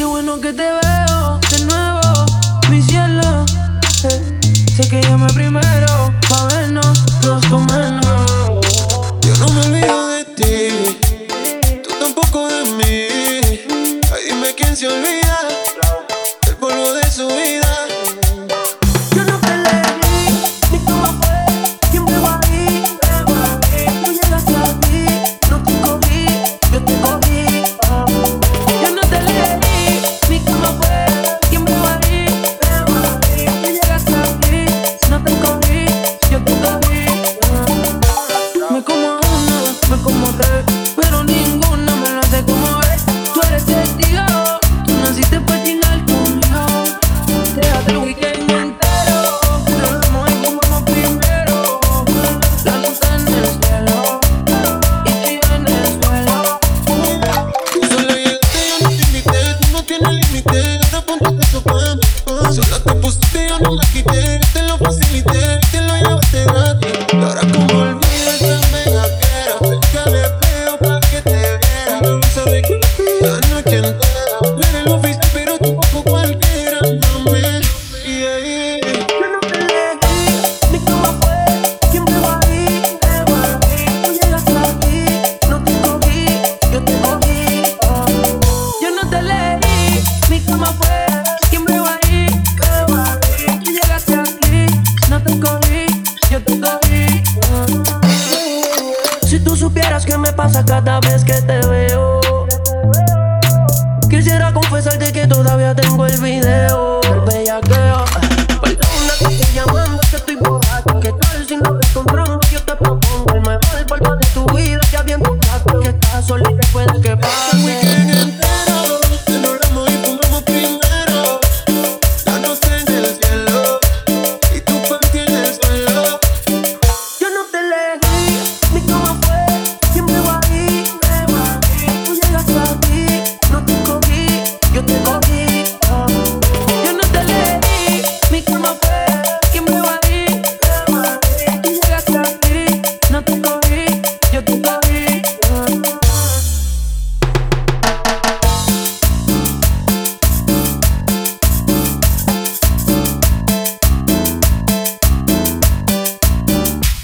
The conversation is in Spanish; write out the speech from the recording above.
Qué bueno que te veo de nuevo, mi cielo. Eh, sé que llamé primero. lo quité, te lo facilité. que me pasa cada vez que te veo.